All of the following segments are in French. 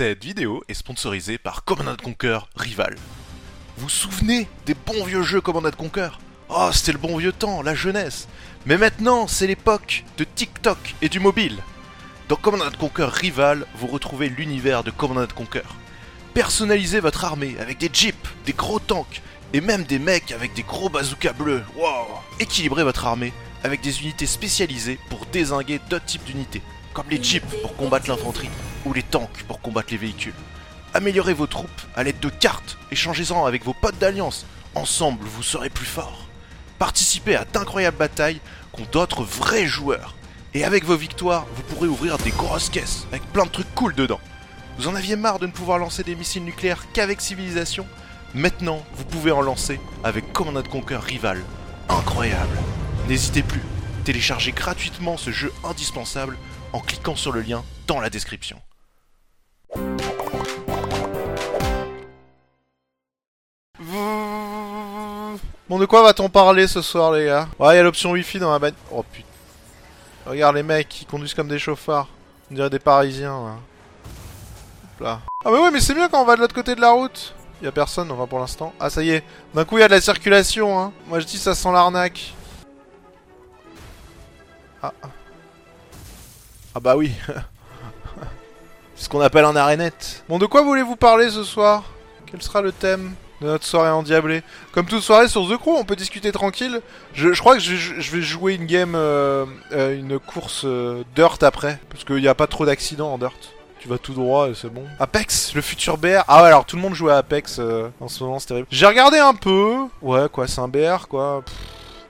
Cette vidéo est sponsorisée par Command Conquer Rival. Vous vous souvenez des bons vieux jeux Command Conquer Oh, c'était le bon vieux temps, la jeunesse. Mais maintenant, c'est l'époque de TikTok et du mobile. Dans Command Conquer Rival, vous retrouvez l'univers de Command Conquer. Personnalisez votre armée avec des jeeps, des gros tanks et même des mecs avec des gros bazookas bleus. Wow Équilibrez votre armée avec des unités spécialisées pour désinguer d'autres types d'unités, comme les jeeps pour combattre l'infanterie ou les tanks pour combattre les véhicules. Améliorez vos troupes à l'aide de cartes, échangez-en avec vos potes d'alliance. Ensemble, vous serez plus forts. Participez à d'incroyables batailles contre d'autres vrais joueurs. Et avec vos victoires, vous pourrez ouvrir des grosses caisses avec plein de trucs cool dedans. Vous en aviez marre de ne pouvoir lancer des missiles nucléaires qu'avec Civilisation? Maintenant, vous pouvez en lancer avec Command Conquer Rival. Incroyable N'hésitez plus, téléchargez gratuitement ce jeu indispensable en cliquant sur le lien dans la description. Bon, de quoi va-t-on parler ce soir, les gars? Ouais, il y a l'option Wi-Fi dans la bagnole. Oh putain. Regarde les mecs, ils conduisent comme des chauffards. On dirait des Parisiens, là. Hop là. Ah, mais ouais, mais c'est mieux quand on va de l'autre côté de la route. Y a personne, enfin pour l'instant. Ah, ça y est. D'un coup, il y a de la circulation, hein. Moi, je dis ça sent l'arnaque. Ah. Ah bah oui. ce qu'on appelle un arénette. Bon, de quoi voulez-vous parler ce soir? Quel sera le thème de notre soirée endiablée? Comme toute soirée sur The Crew, on peut discuter tranquille. Je, je crois que je, je vais jouer une game, euh, euh, une course euh, Dirt après. Parce qu'il n'y a pas trop d'accidents en Dirt. Tu vas tout droit et c'est bon. Apex, le futur BR. Ah ouais, alors tout le monde joue à Apex euh, en ce moment, c'est terrible. J'ai regardé un peu. Ouais, quoi, c'est un BR, quoi. Pff,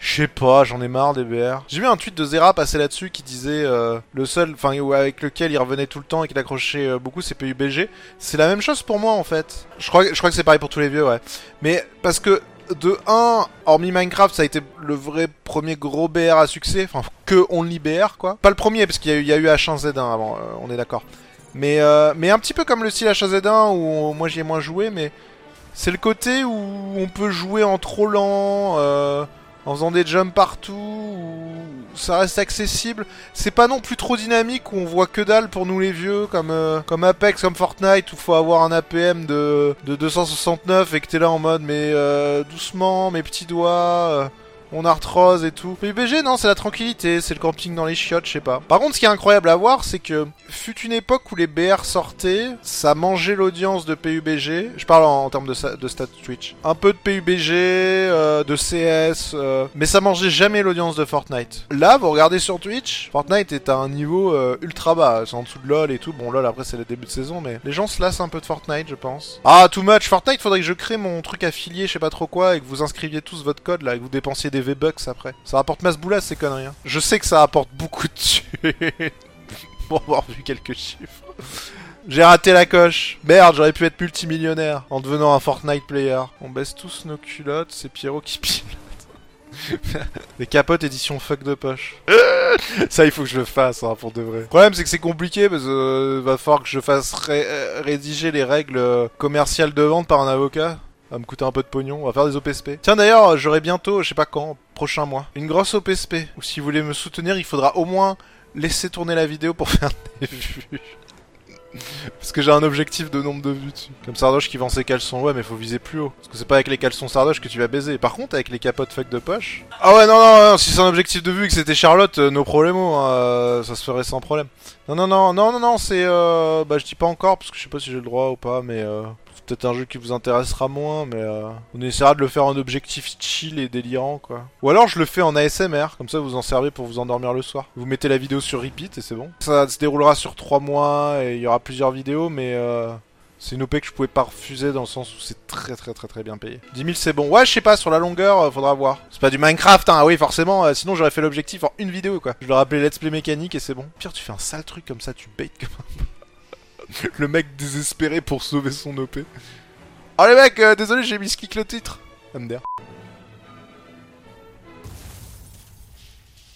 Je sais pas, j'en ai marre des BR. J'ai vu un tweet de Zera passer là-dessus qui disait euh, le seul, enfin avec lequel il revenait tout le temps et qu'il accrochait euh, beaucoup, c'est PUBG. C'est la même chose pour moi en fait. Je crois, je crois que c'est pareil pour tous les vieux, ouais. Mais parce que de 1, hormis Minecraft, ça a été le vrai premier gros BR à succès, enfin que Only BR quoi. Pas le premier parce qu'il y, a eu- il y a eu H1Z1 avant, euh, on est d'accord. Mais, euh, mais un petit peu comme le style H1Z1 où moi j'y ai moins joué, mais c'est le côté où on peut jouer en euh, en faisant des jumps partout, où ça reste accessible. C'est pas non plus trop dynamique où on voit que dalle pour nous les vieux, comme, euh, comme Apex, comme Fortnite, où faut avoir un APM de, de 269 et que t'es là en mode mais euh, doucement, mes petits doigts. On arthrose et tout. PUBG, non, c'est la tranquillité, c'est le camping dans les chiottes, je sais pas. Par contre, ce qui est incroyable à voir, c'est que fut une époque où les BR sortaient, ça mangeait l'audience de PUBG. Je parle en, termes de, de stats Twitch. Un peu de PUBG, euh, de CS, euh, mais ça mangeait jamais l'audience de Fortnite. Là, vous regardez sur Twitch, Fortnite est à un niveau euh, ultra bas. C'est en dessous de LoL et tout. Bon, LoL après c'est le début de saison, mais les gens se lassent un peu de Fortnite, je pense. Ah, too much. Fortnite, faudrait que je crée mon truc affilié, je sais pas trop quoi, et que vous inscriviez tous votre code là, et que vous dépensiez des V-Bucks après. Ça rapporte masse boulasse ces conneries. hein. Je sais que ça apporte beaucoup de thunes. pour avoir vu quelques chiffres. J'ai raté la coche. Merde, j'aurais pu être multimillionnaire en devenant un Fortnite player. On baisse tous nos culottes, c'est Pierrot qui pilote. Les capotes édition fuck de poche. Ça, il faut que je le fasse, hein, pour de vrai. Le problème, c'est que c'est compliqué parce que euh, va falloir que je fasse euh, rédiger les règles euh, commerciales de vente par un avocat. Va me coûter un peu de pognon, on va faire des OPSP. Tiens d'ailleurs, j'aurai bientôt, je sais pas quand, prochain mois, une grosse OPSP. Ou si vous voulez me soutenir, il faudra au moins laisser tourner la vidéo pour faire des vues. Parce que j'ai un objectif de nombre de vues dessus. Comme Sardoche qui vend ses caleçons, ouais, mais faut viser plus haut. Parce que c'est pas avec les caleçons Sardoche que tu vas baiser. Par contre, avec les capotes fuck de poche. Ah ouais, non, non, non, si c'est un objectif de vue et que c'était Charlotte, euh, nos problèmes, ça se ferait sans problème. Non, non, non, non, non, non, c'est. Euh, bah, je dis pas encore parce que je sais pas si j'ai le droit ou pas, mais. Euh, c'est peut-être un jeu qui vous intéressera moins, mais euh, on essaiera de le faire en objectif chill et délirant, quoi. Ou alors je le fais en ASMR, comme ça vous en servez pour vous endormir le soir. Vous mettez la vidéo sur repeat et c'est bon. Ça se déroulera sur 3 mois et il y aura plusieurs vidéos, mais euh, c'est une OP que je pouvais pas refuser dans le sens où c'est très très très très bien payé. 10 000 c'est bon. Ouais, je sais pas, sur la longueur, euh, faudra voir. C'est pas du Minecraft, hein, ah oui, forcément, euh, sinon j'aurais fait l'objectif en une vidéo, quoi. Je leur appelé Let's Play mécanique et c'est bon. Pire, tu fais un sale truc comme ça, tu baites comme un... Le mec désespéré pour sauver son OP. Oh les mecs, euh, désolé, j'ai mis skick le titre. MDR.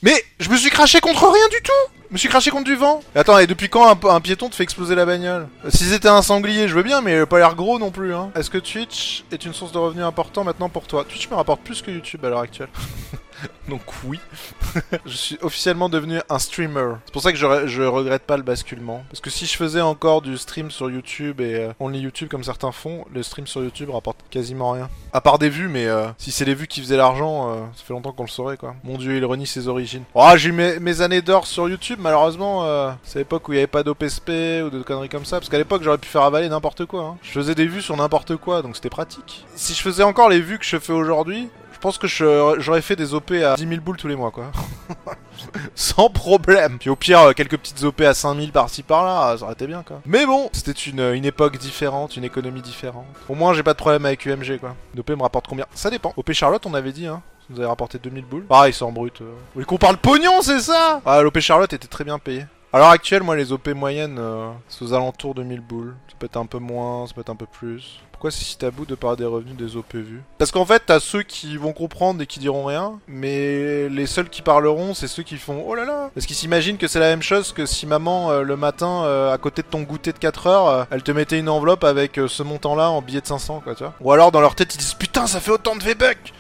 Mais je me suis craché contre rien du tout me suis craché contre du vent Attends, et depuis quand un, un piéton te fait exploser la bagnole? Euh, Si c'était un sanglier, je veux bien, mais il a pas l'air gros non plus, hein. Est-ce que Twitch est une source de revenus important maintenant pour toi? Twitch me rapporte plus que YouTube à l'heure actuelle. Donc oui, je suis officiellement devenu un streamer. C'est pour ça que je, je regrette pas le basculement. Parce que si je faisais encore du stream sur YouTube et euh, only YouTube comme certains font, le stream sur YouTube rapporte quasiment rien. À part des vues, mais euh, si c'est les vues qui faisaient l'argent, euh, ça fait longtemps qu'on le saurait quoi. Mon dieu, il renie ses origines. Oh, j'ai eu mes, années d'or sur YouTube, malheureusement, euh, c'est l'époque où il n'y avait pas d'OPSP ou de conneries comme ça. Parce qu'à l'époque, j'aurais pu faire avaler n'importe quoi. hein. Je faisais des vues sur n'importe quoi, donc c'était pratique. Si je faisais encore les vues que je fais aujourd'hui, pense que je- j'aurais fait des OP à 10 000 boules tous les mois, quoi. Sans problème. Puis au pire, euh, quelques petites OP à 5000 par-ci par-là, ça aurait été bien, quoi. Mais bon, c'était une, euh, une époque différente, une économie différente. Au moins, j'ai pas de problème avec UMG, quoi. Une OP me rapporte combien? Ça dépend. OP Charlotte, on avait dit, hein. Ça nous avait rapporté 2000 boules. Pareil, c'est en brut. euh. Voulez qu'on parle pognon, c'est ça? Ah, l'OP Charlotte était très bien payé. À l'heure actuelle, moi, les OP moyennes, euh, c'est aux alentours de 1000 boules. Ça peut être un peu moins, ça peut être un peu plus. Pourquoi c'est si tabou de parler des revenus des OP vus Parce qu'en fait, t'as ceux qui vont comprendre et qui diront rien, mais les seuls qui parleront, c'est ceux qui font oh là là Parce qu'ils s'imaginent que c'est la même chose que si maman, euh, le matin, euh, à côté de ton goûter de 4 heures, euh, elle te mettait une enveloppe avec ce montant-là en billet de 500, quoi, tu vois. Ou alors, dans leur tête, ils disent putain, ça fait autant de V-Bucks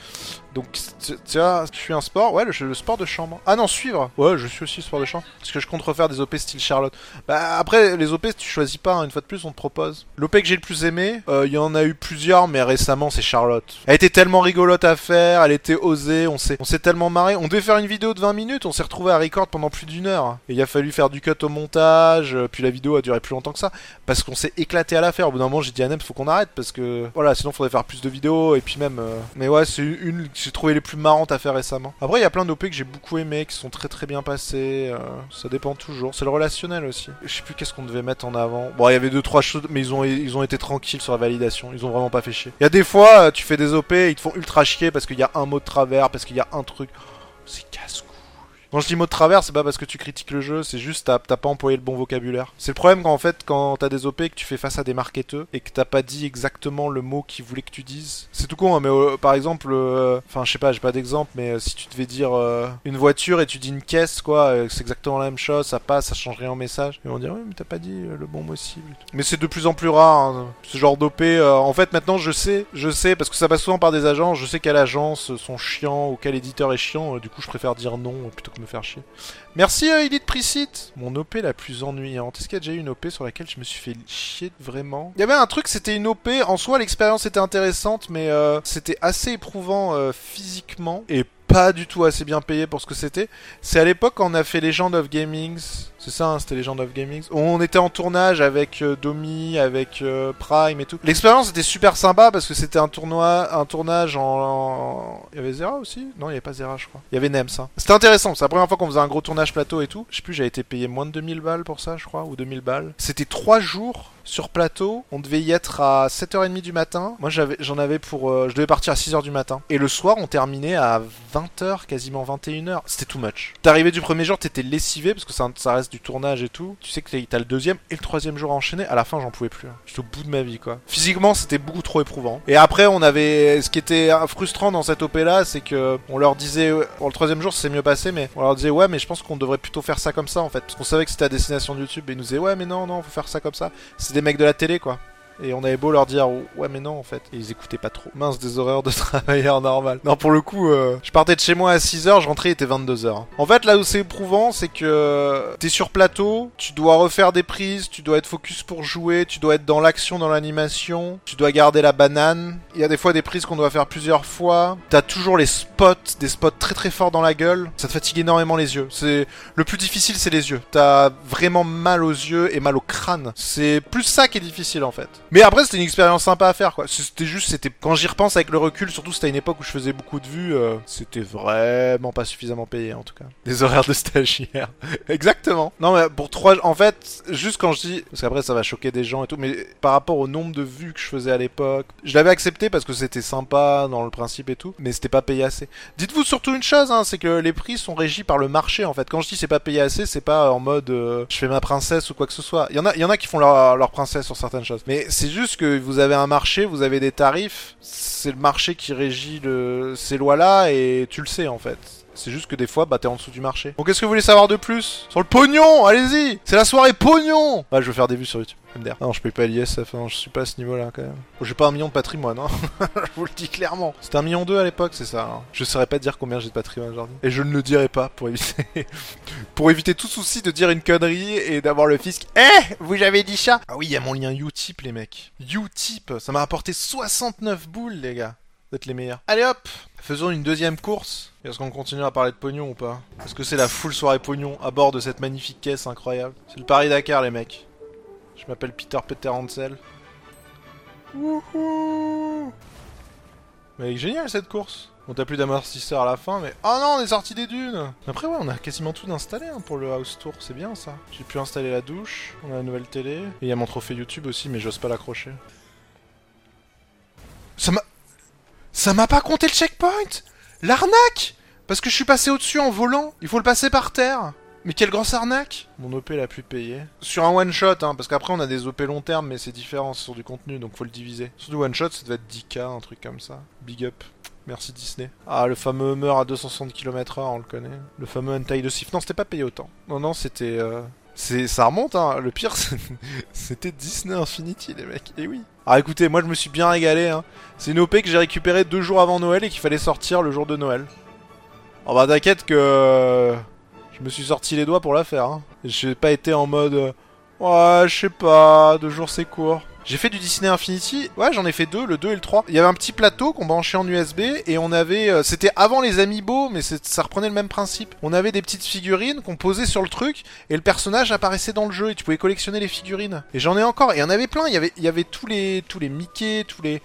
donc, tu vois, je suis un sport, ouais, le, sport de chambre. Ah non, suivre. Ouais, je suis aussi sport de chambre. Parce que je compte refaire des OP style Charlotte. Bah, après, les OP, tu choisis pas, hein, une fois de plus, on te propose. L'OP que j'ai le plus aimé, il y en a eu plusieurs, mais récemment, c'est Charlotte. Elle était tellement rigolote à faire, elle était osée, on s'est, on s'est tellement marré. On devait faire une vidéo de 20 minutes, on s'est retrouvé à record pendant plus d'une heure. Il a fallu faire du cut au montage, euh, puis la vidéo a duré plus longtemps que ça. Parce qu'on s'est éclaté à la faire. Au bout d'un moment, j'ai dit à Nem, faut qu'on arrête, parce que, voilà, sinon, faudrait faire plus de vidéos, et puis même, euh, mais ouais, c'est une que j'ai trouvé les plus marrantes à faire récemment. Après, il y a plein d'OP que j'ai beaucoup aimé, qui sont très très bien passés. euh, ça dépend toujours. C'est le relationnel aussi. Je sais plus qu'est-ce qu'on devait mettre en avant. Bon, il y avait deux trois choses, mais ils ont ils ont été tranquilles sur la validation. Ils ont vraiment pas fait chier. Il y a des fois, euh, tu fais des OP, ils te font ultra chier parce qu'il y a un mot de travers, parce qu'il y a un truc. C'est casse-cou. Quand je dis mot de travers, c'est pas parce que tu critiques le jeu, c'est juste t'as pas employé le bon vocabulaire. C'est le problème quand en fait quand t'as des OP et que tu fais face à des marketeux et que t'as pas dit exactement le mot qu'ils voulaient que tu dises. C'est tout con, hein, mais euh, par exemple, euh, enfin je sais pas, j'ai pas d'exemple, mais euh, si tu devais dire une voiture et tu dis une caisse, quoi, c'est exactement la même chose, ça passe, ça change rien au message. Ils vont dire oui, mais t'as pas dit le bon mot cible. Mais c'est de plus en plus rare, hein, ce genre d'OP. en fait, maintenant je sais, je sais parce que ça passe souvent par des agences, je sais quelle agence sont chiants ou quel éditeur est chiant. du coup, je préfère dire non plutôt que Merci euh, Elite Mon OP la plus ennuyante. Est-ce qu'il y a déjà eu une OP sur laquelle je me suis fait chier vraiment? Il y avait un truc, c'était une OP. En soi, l'expérience était intéressante, mais euh, c'était assez éprouvant euh, physiquement et pas du tout assez bien payé pour ce que c'était. C'est à l'époque quand on a fait Legend of Gaming. C'est ça, hein, c'était Legend of Gaming. On était en tournage avec euh, Domi, avec euh, Prime et tout. L'expérience était super sympa parce que c'était un tournoi, un tournage en, Il y avait Zera aussi? Non, il y avait pas Zera, je crois. Il y avait Nems. Hein. C'était intéressant. C'est la première fois qu'on faisait un gros tournage plateau et tout. Je sais plus, j'avais été payé moins de 2000 balles pour ça, je crois, ou 2000 balles. C'était trois jours sur plateau. On devait y être à 7h30 du matin. Moi, j'avais, j'en avais pour. euh, je devais partir à 6h du matin. Et le soir, on terminait à 20h, quasiment 21h. C'était too much. T'arrivais du premier jour, t'étais lessivé parce que ça, reste du tournage et tout. Tu sais que t'as le deuxième et le troisième jour à enchaîner. À la fin, j'en pouvais plus. hein. J'étais au bout de ma vie, quoi. Physiquement, c'était beaucoup trop éprouvant. Et après, on avait. Ce qui était euh, frustrant dans cette OP là, c'est que on leur disait. ouais, Bon, le troisième jour, c'est mieux passé, mais on leur disait, ouais, mais je pense qu'on devrait plutôt faire ça comme ça, en fait. Parce qu'on savait que c'était à destination de YouTube. Et ils nous disaient, ouais, mais non, non, faut faire ça comme ça. Des mecs de la télé, quoi. Et on avait beau leur dire ouais mais non en fait et ils écoutaient pas trop. Mince des horaires de travailleur normal. Non pour le coup euh, je partais de chez moi à 6h, je rentrais il était 22h. En fait là où c'est éprouvant c'est que euh, t'es sur plateau, tu dois refaire des prises, tu dois être focus pour jouer, tu dois être dans l'action, dans l'animation, tu dois garder la banane. Il y a des fois des prises qu'on doit faire plusieurs fois. T'as toujours les spots, des spots très très forts dans la gueule. Ça te fatigue énormément les yeux. C'est le plus difficile c'est les yeux. T'as vraiment mal aux yeux et mal au crâne. C'est plus ça qui est difficile en fait. Mais après, c'était une expérience sympa à faire, quoi. C'était juste, c'était quand j'y repense avec le recul, surtout c'était à une époque où je faisais beaucoup de vues, euh, c'était vraiment pas suffisamment payé en tout cas. Des horaires de stagiaire. Exactement. Non, mais pour trois, en fait, juste quand je dis, parce qu'après ça va choquer des gens et tout, mais par rapport au nombre de vues que je faisais à l'époque, je l'avais accepté parce que c'était sympa dans le principe et tout, mais c'était pas payé assez. Dites-vous surtout une chose, hein, c'est que les prix sont régis par le marché en fait. Quand je dis c'est pas payé assez, c'est pas en mode euh, je fais ma princesse ou quoi que ce soit. Il y en a, il y en a qui font leur, leur princesse sur certaines choses, mais c'est juste que vous avez un marché, vous avez des tarifs, c'est le marché qui régit le, ces lois-là et tu le sais en fait. C'est juste que des fois, bah t'es en dessous du marché. Donc qu'est-ce que vous voulez savoir de plus? Sur le pognon Allez-y C'est la soirée pognon Bah je veux faire des vues sur YouTube. MDR. Non, je paye pas l'ISF, hein, je suis pas à ce niveau-là quand même. Bon, j'ai pas un million de patrimoine, hein. je vous le dis clairement. C'était un million deux à l'époque, c'est ça. hein. Je saurais pas dire combien j'ai de patrimoine aujourd'hui. Et je ne le dirai pas pour éviter... pour éviter tout souci de dire une connerie et d'avoir le fisc. Eh Vous j'avais dit ça Ah oui, il y a mon lien Utip, les mecs. Utip, ça m'a rapporté 69 boules, les gars. Les meilleurs. Allez hop Faisons une deuxième course. Est-ce qu'on continue à parler de pognon ou pas Est-ce que c'est la full soirée pognon à bord de cette magnifique caisse incroyable C'est le Paris Dakar, les mecs. Je m'appelle Peter Peter Hansel. Wouhou Mais elle est géniale cette course. On t'a plus d'amortisseur à la fin, mais... Oh non, on est sorti des dunes Après ouais, on a quasiment tout installé hein, pour le house tour, c'est bien ça. J'ai pu installer la douche, on a la nouvelle télé, et il y a mon trophée YouTube aussi, mais j'ose pas l'accrocher. Ça m'a... Ça m'a pas compté le checkpoint L'arnaque Parce que je suis passé au-dessus en volant, il faut le passer par terre mais quelle grosse arnaque Mon OP l'a plus payé. Sur un one shot, hein, parce qu'après on a des OP long terme, mais c'est différent, c'est sur du contenu, donc faut le diviser. Sur du one shot, ça devait être 10k, un truc comme ça. Big up. Merci Disney. Ah, le fameux meurt à 260 km/h, on le connaît. Le fameux Untie de Sif. Non, c'était pas payé autant. Non, non, c'était. Euh... C'est, ça remonte, hein. Le pire, c'était Disney Infinity, les mecs. Et oui. Ah, écoutez, moi je me suis bien régalé. Hein. C'est une OP que j'ai récupérée deux jours avant Noël et qu'il fallait sortir le jour de Noël. Oh bah t'inquiète que je me suis sorti les doigts pour la faire. Hein. J'ai pas été en mode euh, ouais, je sais pas, deux jours c'est court. J'ai fait du Disney Infinity, ouais j'en ai fait deux, le 2 et le 3. Il y avait un petit plateau qu'on branchait en USB et on avait... euh, C'était avant les Amiibo mais ça reprenait le même principe. On avait des petites figurines qu'on posait sur le truc et le personnage apparaissait dans le jeu et tu pouvais collectionner les figurines. Et j'en ai encore, et il y en avait plein, il y avait, il y avait tous les tous les Mickey, tous les...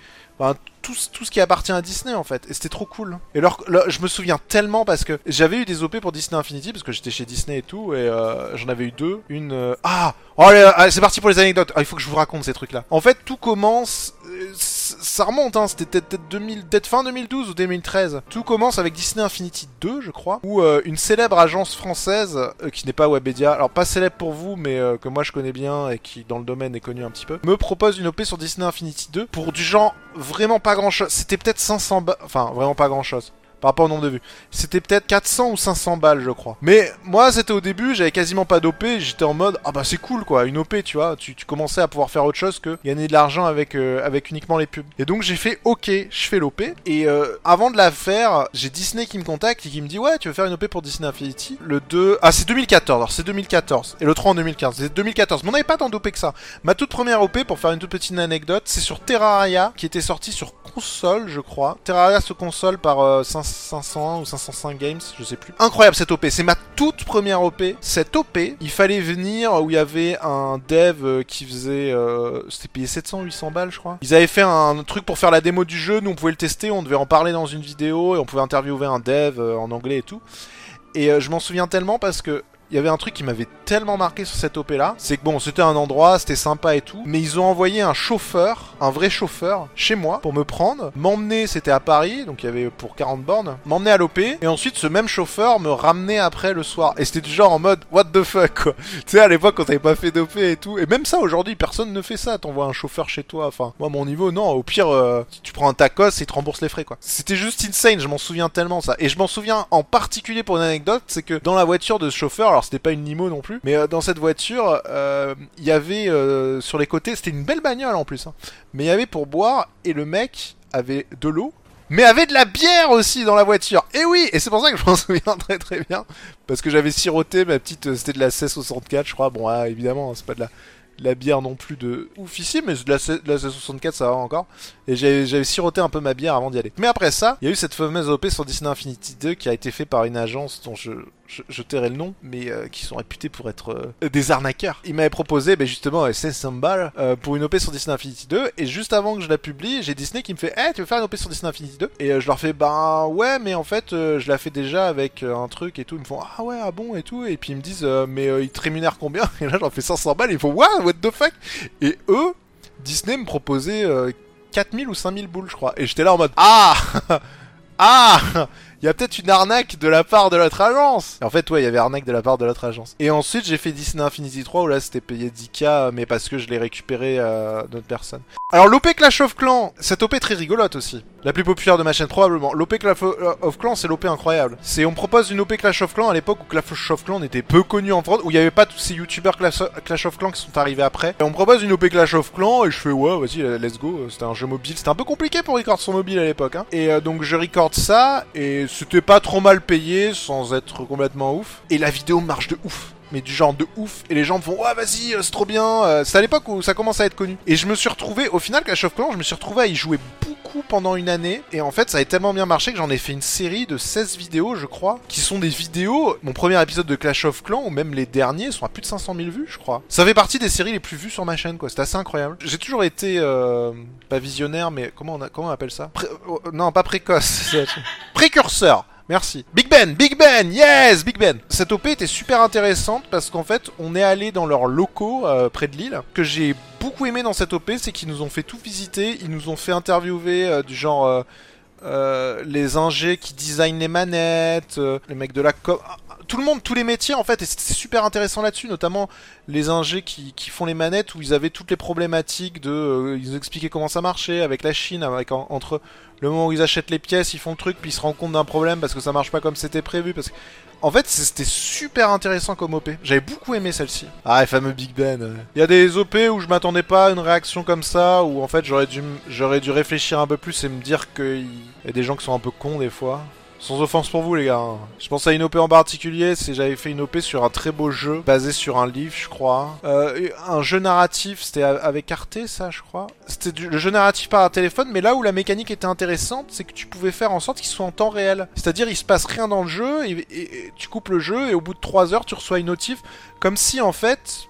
Tout, tout ce qui appartient à Disney en fait, et c'était trop cool. Et alors, je me souviens tellement parce que j'avais eu des OP pour Disney Infinity parce que j'étais chez Disney et tout, et euh, j'en avais eu deux. Une. euh, Ah Oh allez, c'est parti pour les anecdotes. Ah, il faut que je vous raconte ces trucs là. En fait, tout commence. euh, ça remonte, hein, c'était peut-être peut-être 2000 peut-être fin 2012 ou 2013. Tout commence avec Disney Infinity 2, je crois, où euh, une célèbre agence française, euh, qui n'est pas Webedia, alors pas célèbre pour vous, mais euh, que moi je connais bien et qui dans le domaine est connu un petit peu, me propose une OP sur Disney Infinity 2 pour du genre vraiment pas grand chose. C'était peut-être 500 balles, enfin vraiment pas grand chose. Par rapport au nombre de vues. C'était peut-être 400 ou 500 balles, je crois. Mais moi, c'était au début, j'avais quasiment pas d'OP. J'étais en mode, ah bah c'est cool quoi, une OP, tu vois. Tu, tu commençais à pouvoir faire autre chose que gagner de l'argent avec, euh, avec uniquement les pubs. Et donc j'ai fait, ok, je fais l'OP. Et euh, avant de la faire, j'ai Disney qui me contacte et qui me dit, ouais, tu veux faire une OP pour Disney Infinity? Le 2. Ah, c'est 2014. Alors c'est 2014. Et le 3 en 2015. C'est 2014. Mais on n'avait pas tant d'OP que ça. Ma toute première OP, pour faire une toute petite anecdote, c'est sur Terraria, qui était sorti sur console, je crois. Terraria sur console par euh, 5- 501 ou 505 Games, je sais plus. Incroyable cette OP, c'est ma toute première OP. Cette OP, il fallait venir où il y avait un dev euh, qui faisait... Euh, C'était payé 700, 800 balles, je crois. Ils avaient fait un truc pour faire la démo du jeu, nous on pouvait le tester, on devait en parler dans une vidéo et on pouvait interviewer un dev euh, en anglais et tout. Et je m'en souviens tellement parce que il y avait un truc qui m'avait tellement marqué sur cette OP là, c'est que bon, c'était un endroit, c'était sympa et tout, mais ils ont envoyé un chauffeur, un vrai chauffeur, chez moi pour me prendre, m'emmener, c'était à Paris, donc il y avait pour 40 bornes, m'emmener à l'OP, et ensuite ce même chauffeur me ramenait après le soir. Et c'était du genre en mode what the fuck quoi. Tu sais, à l'époque quand t'avais pas fait d'OP et tout, et même ça aujourd'hui, personne ne fait ça, t'envoies un chauffeur chez toi, enfin, moi mon niveau, non, au pire, euh, tu prends un tacos et il te rembourse les frais quoi. C'était juste insane, je m'en souviens tellement ça. Et je m'en souviens en particulier pour une anecdote, c'est que dans la voiture de ce chauffeur, c'était pas une limo non plus, mais euh, dans cette voiture, euh, il y avait euh, sur les côtés, c'était une belle bagnole en plus, hein, mais il y avait pour boire et le mec avait de l'eau. Mais avait de la bière aussi dans la voiture. Et oui, et c'est pour ça que je m'en souviens très très bien. Parce que j'avais siroté ma petite, euh, c'était de la 1664 je crois. Bon, ah, évidemment, c'est pas de la, bière non plus de ouf ici, mais de la, de la 1664 ça va encore. Et j'avais siroté un peu ma bière avant d'y aller. Mais après ça, il y a eu cette fameuse OP sur Disney Infinity 2 qui a été fait par une agence dont je, je, je tairai le nom, mais euh, qui sont réputés pour être euh, des arnaqueurs. Il m'avait proposé ben, justement euh, 500 balles euh, pour une OP sur Disney Infinity 2, et juste avant que je la publie, j'ai Disney qui me fait Eh, tu veux faire une OP sur Disney Infinity 2 Et euh, je leur fais Bah ouais, mais en fait, euh, je la fais déjà avec euh, un truc et tout. Ils me font Ah ouais, ah bon et tout. Et puis ils me disent euh, Mais euh, ils te rémunèrent combien? Et là, j'en fais 500 balles, et ils font What, what the fuck? Et eux, Disney me proposait euh, 4000 ou 5000 boules, je crois. Et j'étais là en mode Ah Ah il y a peut-être une arnaque de la part de notre agence. En fait, ouais, il y avait arnaque de la part de notre agence. Et ensuite, j'ai fait Disney Infinity 3 où là, c'était payé 10k, mais parce que je l'ai récupéré euh, d'autres personnes. Alors, l'OP Clash of Clans, cette OP est très rigolote aussi. La plus populaire de ma chaîne, probablement. L'OP Clash of Clans, c'est l'OP incroyable. C'est, on propose une OP Clash of Clans à l'époque où Clash of Clans était peu connu en France, où il n'y avait pas tous ces youtubeurs Clash, of Clans qui sont arrivés après. Et on propose une OP Clash of Clans, et je fais, ouais, vas-y, let's go. C'était un jeu mobile. C'était un peu compliqué pour record son mobile à l'époque, hein. Et euh, donc, je record ça, et c'était pas trop mal payé, sans être complètement ouf. Et la vidéo marche de ouf mais du genre de ouf. Et les gens me font, ouais, vas-y, euh, c'est trop bien. Euh, c'est à l'époque où ça commence à être connu. Et je me suis retrouvé, au final, Clash of Clans, je me suis retrouvé à y jouer beaucoup pendant une année. Et en fait, ça a tellement bien marché que j'en ai fait une série de 16 vidéos, je crois, qui sont des vidéos. Mon premier épisode de Clash of Clans, ou même les derniers, sont à plus de 500 000 vues, je crois. Ça fait partie des séries les plus vues sur ma chaîne, quoi. C'est assez incroyable. J'ai toujours été, euh, pas visionnaire, mais comment on, comment on appelle ça? Non, pas précoce. Précurseur Merci. Big Ben, Big Ben, yes, Big Ben. Cette OP était super intéressante parce qu'en fait, on est allé dans leurs locaux euh, près de Lille. Que j'ai beaucoup aimé dans cette OP, c'est qu'ils nous ont fait tout visiter, ils nous ont fait interviewer euh, du genre euh, les ingés qui designent les manettes, les mecs de la com tout le monde, tous les métiers en fait, et c'était super intéressant là-dessus, notamment les ingés qui, qui, font les manettes où ils avaient toutes les problématiques de, euh, ils nous expliquaient comment ça marchait avec la Chine, avec entre le moment où ils achètent les pièces, ils font le truc, puis ils se rendent compte d'un problème parce que ça marche pas comme c'était prévu, parce que en fait, c'était super intéressant comme OP. J'avais beaucoup aimé celle-ci. Ah, les fameux Big Ben. Il y a des OP où je m'attendais pas à une réaction comme ça, où en fait j'aurais dû, j'aurais dû réfléchir un peu plus et me dire qu'il y a des gens qui sont un peu cons des fois. Sans offense pour vous les gars. Hein. Je pense à une OP en particulier, c'est j'avais fait une OP sur un très beau jeu basé sur un livre, je crois. Euh, un jeu narratif, c'était avec Arte ça, je crois. C'était le jeu narratif par un téléphone, mais là où la mécanique était intéressante, c'est que tu pouvais faire en sorte qu'il soit en temps réel. C'est-à-dire il se passe rien dans le jeu et, tu coupes le jeu et au bout de 3 heures tu reçois une notif comme si en fait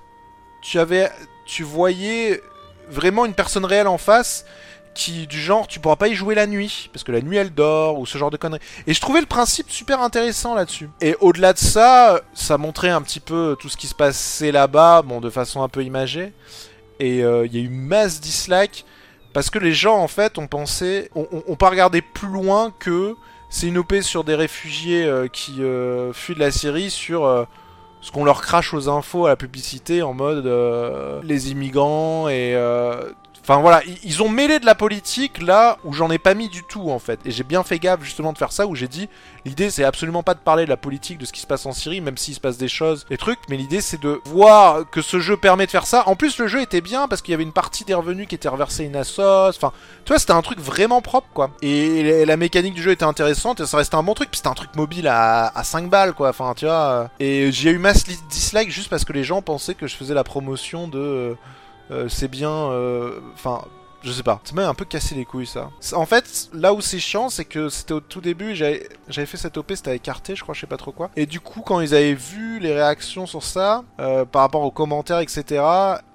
tu avais tu voyais vraiment une personne réelle en face qui du genre tu pourras pas y jouer la nuit parce que la nuit elle dort ou ce genre de conneries. Et je trouvais le principe super intéressant là-dessus. Et au-delà de ça, ça montrait un petit peu tout ce qui se passait là-bas, bon de façon un peu imagée. Et euh, il y a eu masse dislikes parce que les gens en fait ont pensé, ont, pas regardé plus loin que c'est une OP sur des réfugiés euh, qui euh, fuient de la Syrie sur ce qu'on leur crache aux infos à la publicité en mode les immigrants et Enfin voilà, ils ont mêlé de la politique là où j'en ai pas mis du tout en fait. Et j'ai bien fait gaffe justement de faire ça où j'ai dit l'idée c'est absolument pas de parler de la politique de ce qui se passe en Syrie, même s'il se passe des choses, des trucs, mais l'idée c'est de voir que ce jeu permet de faire ça. En plus le jeu était bien parce qu'il y avait une partie des revenus qui était reversée une. Enfin, tu vois, c'était un truc vraiment propre quoi. Et la mécanique du jeu était intéressante et ça restait un bon truc. Puis c'était un truc mobile à, à 5 balles quoi. Enfin, tu vois. Et j'ai eu masse dislike juste parce que les gens pensaient que je faisais la promotion de euh, c'est bien. Euh, enfin, je sais pas. Ça m'a un peu cassé les couilles ça. En fait, là où c'est chiant, c'est que c'était au tout début, j'avais fait cette OP, c'était avec Arte, je crois, je sais pas trop quoi. Et du coup, quand ils avaient vu les réactions sur ça, euh, par rapport aux commentaires, etc.,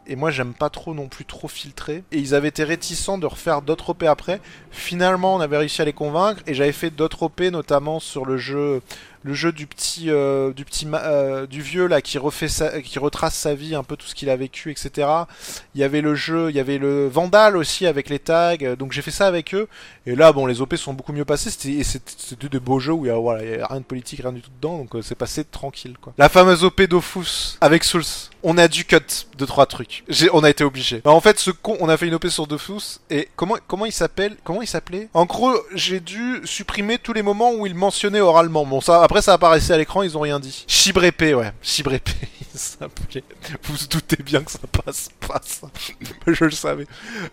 et moi j'aime pas trop non plus trop filtrer. Et ils avaient été réticents de refaire d'autres OP après. Finalement, on avait réussi à les convaincre et j'avais fait d'autres OP, notamment sur le jeu le jeu du petit euh, du petit euh, du vieux là qui refait sa, qui retrace sa vie un peu tout ce qu'il a vécu etc il y avait le jeu il y avait le Vandal aussi avec les tags donc j'ai fait ça avec eux. Et là bon les OP sont beaucoup mieux passés. C'était c'était des beaux jeux où il y a voilà il y a rien de politique rien du tout dedans. Donc euh, c'est passé tranquille quoi. La fameuse OP Dofus avec Souls. On a dû cut deux trois trucs. On a été obligé. Bah, en fait ce con on a fait une OP sur Dofus et comment comment il s'appelle comment il s'appelait? En gros j'ai dû supprimer tous les moments où il mentionnait oralement. Bon ça après, ça apparaissait à l'écran, ils ont rien dit. Chibrépé, ouais. Chibrépé, Vous vous doutez bien que ça passe pas, ça. Je le savais.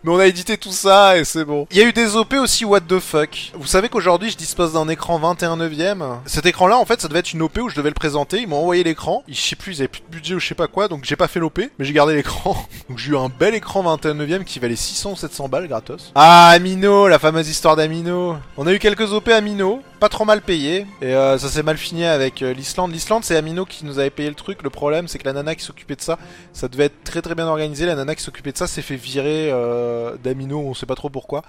Mais on a édité tout ça et c'est bon. Il y a eu des OP aussi, what the fuck. Vous savez qu'aujourd'hui, je dispose d'un écran 21 neuvième. Cet écran-là, en fait, ça devait être une OP où je devais le présenter. Ils m'ont envoyé l'écran. Je sais plus, ils avaient plus de budget ou je sais pas quoi, donc j'ai pas fait l'OP, mais j'ai gardé l'écran. Donc j'ai eu un bel écran 21 neuvième qui valait 600 ou 700 balles gratos. Ah, Amino, la fameuse histoire d'Amino. On a eu quelques OP Amino, pas trop mal payé. Et euh, ça s'est mal fini avec euh, l'Islande. L'Islande, c'est Amino qui nous avait payé le truc. Le problème, c'est que la nana qui s'occupait de ça, ça devait être très très bien organisé. La nana qui s'occupait de ça s'est fait virer euh, d'Amino, on sait pas trop pourquoi.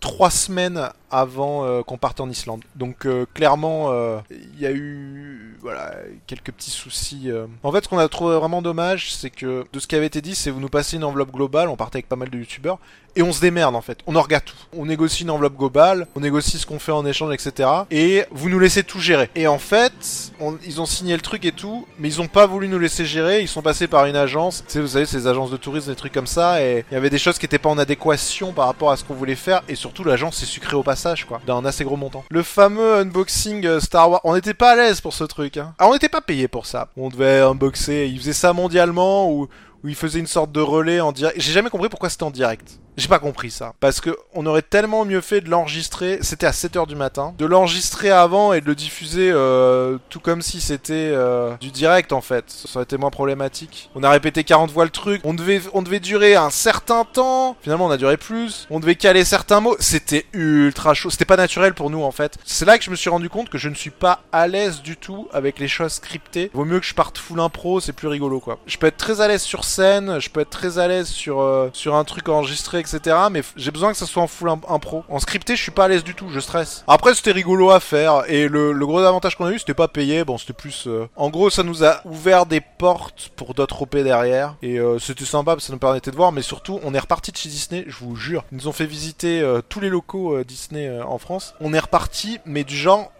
Trois semaines avant euh, qu'on parte en Islande. Donc euh, clairement, euh, il y a eu voilà quelques petits soucis. euh. En fait, ce qu'on a trouvé vraiment dommage, c'est que de ce qui avait été dit, c'est vous nous passez une enveloppe globale, on partait avec pas mal de youtubeurs, et on se démerde en fait. On orga tout. On négocie une enveloppe globale, on négocie ce qu'on fait en échange, etc. Et vous nous laissez tout gérer. Et en fait, on- ils ont signé le truc et tout, mais ils ont pas voulu nous laisser gérer. Ils sont passés par une agence. Vous savez, ces agences de tourisme, des trucs comme ça, et il y avait des choses qui étaient pas en adéquation par rapport à ce qu'on voulait faire. Et surtout, l'agence s'est sucrée au passage, quoi, d'un assez gros montant. Le fameux unboxing euh, Star Wars, on n'était pas à l'aise pour ce truc. Hein. Ah, on n'était pas payé pour ça. On devait unboxer. Ils faisaient ça mondialement ou il faisait une sorte de relais en direct. J'ai jamais compris pourquoi c'était en direct. J'ai pas compris ça. Parce que on aurait tellement mieux fait de l'enregistrer, c'était à 7h du matin, de l'enregistrer avant et de le diffuser euh, tout comme si c'était euh, du direct en fait. Ça aurait été moins problématique. On a répété 40 fois le truc, on devait, on devait durer un certain temps, finalement on a duré plus, on devait caler certains mots, c'était ultra chaud, c'était pas naturel pour nous en fait. C'est là que je me suis rendu compte que je ne suis pas à l'aise du tout avec les choses scriptées. Vaut mieux que je parte full impro, c'est plus rigolo quoi. Je peux être très à l'aise sur scène, je peux être très à l'aise sur, euh, sur un truc enregistré, etc. Mais j'ai besoin que ça soit en full im- impro. En scripté, je suis pas à l'aise du tout, je stresse. Après, c'était rigolo à faire. Et le, le gros avantage qu'on a eu, c'était pas payé. Bon, c'était plus. euh, En gros, ça nous a ouvert des portes pour d'autres OP derrière. Et euh, c'était sympa, parce que ça nous permettait de voir. Mais surtout, on est reparti de chez Disney, je vous jure. Ils nous ont fait visiter euh, tous les locaux Disney en France. On est reparti, mais du genre.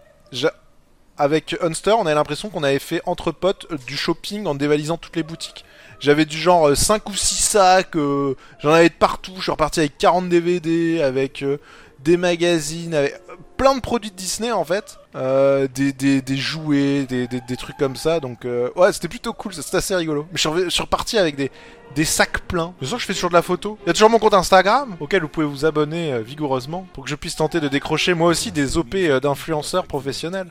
Avec Unster, on avait l'impression qu'on avait fait entre potes euh, du shopping en dévalisant toutes les boutiques. J'avais du genre 5 ou 6 sacs, euh, j'en avais de partout, je suis reparti avec 40 DVD, avec euh, des magazines, avec euh, plein de produits de Disney en fait, euh, des, des, des jouets, des, des, trucs comme ça, donc euh, ouais c'était plutôt cool, c'était assez rigolo. Mais je suis, reparti avec des, des sacs pleins. Je sens que je fais toujours de la photo. Il y a toujours mon compte Instagram, auquel vous pouvez vous abonner euh, vigoureusement, pour que je puisse tenter de décrocher moi aussi des OP euh, d'influenceurs professionnels.